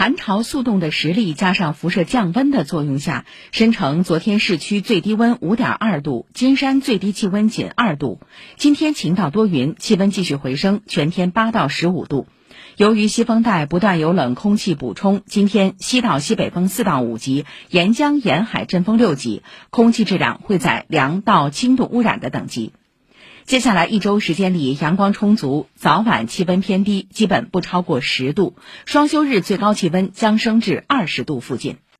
寒潮速冻的实力加上辐射降温的作用下，申城昨天市区最低温五点二度，金山最低气温仅二度。今天晴到多云，气温继续回升，全天八到十五度。由于西风带不断有冷空气补充，今天西到西北风四到五级，沿江沿海阵风六级，空气质量会在良到轻度污染的等级。接下来一周时间里，阳光充足，早晚气温偏低，基本不超过十度。双休日最高气温将升至二十度附近。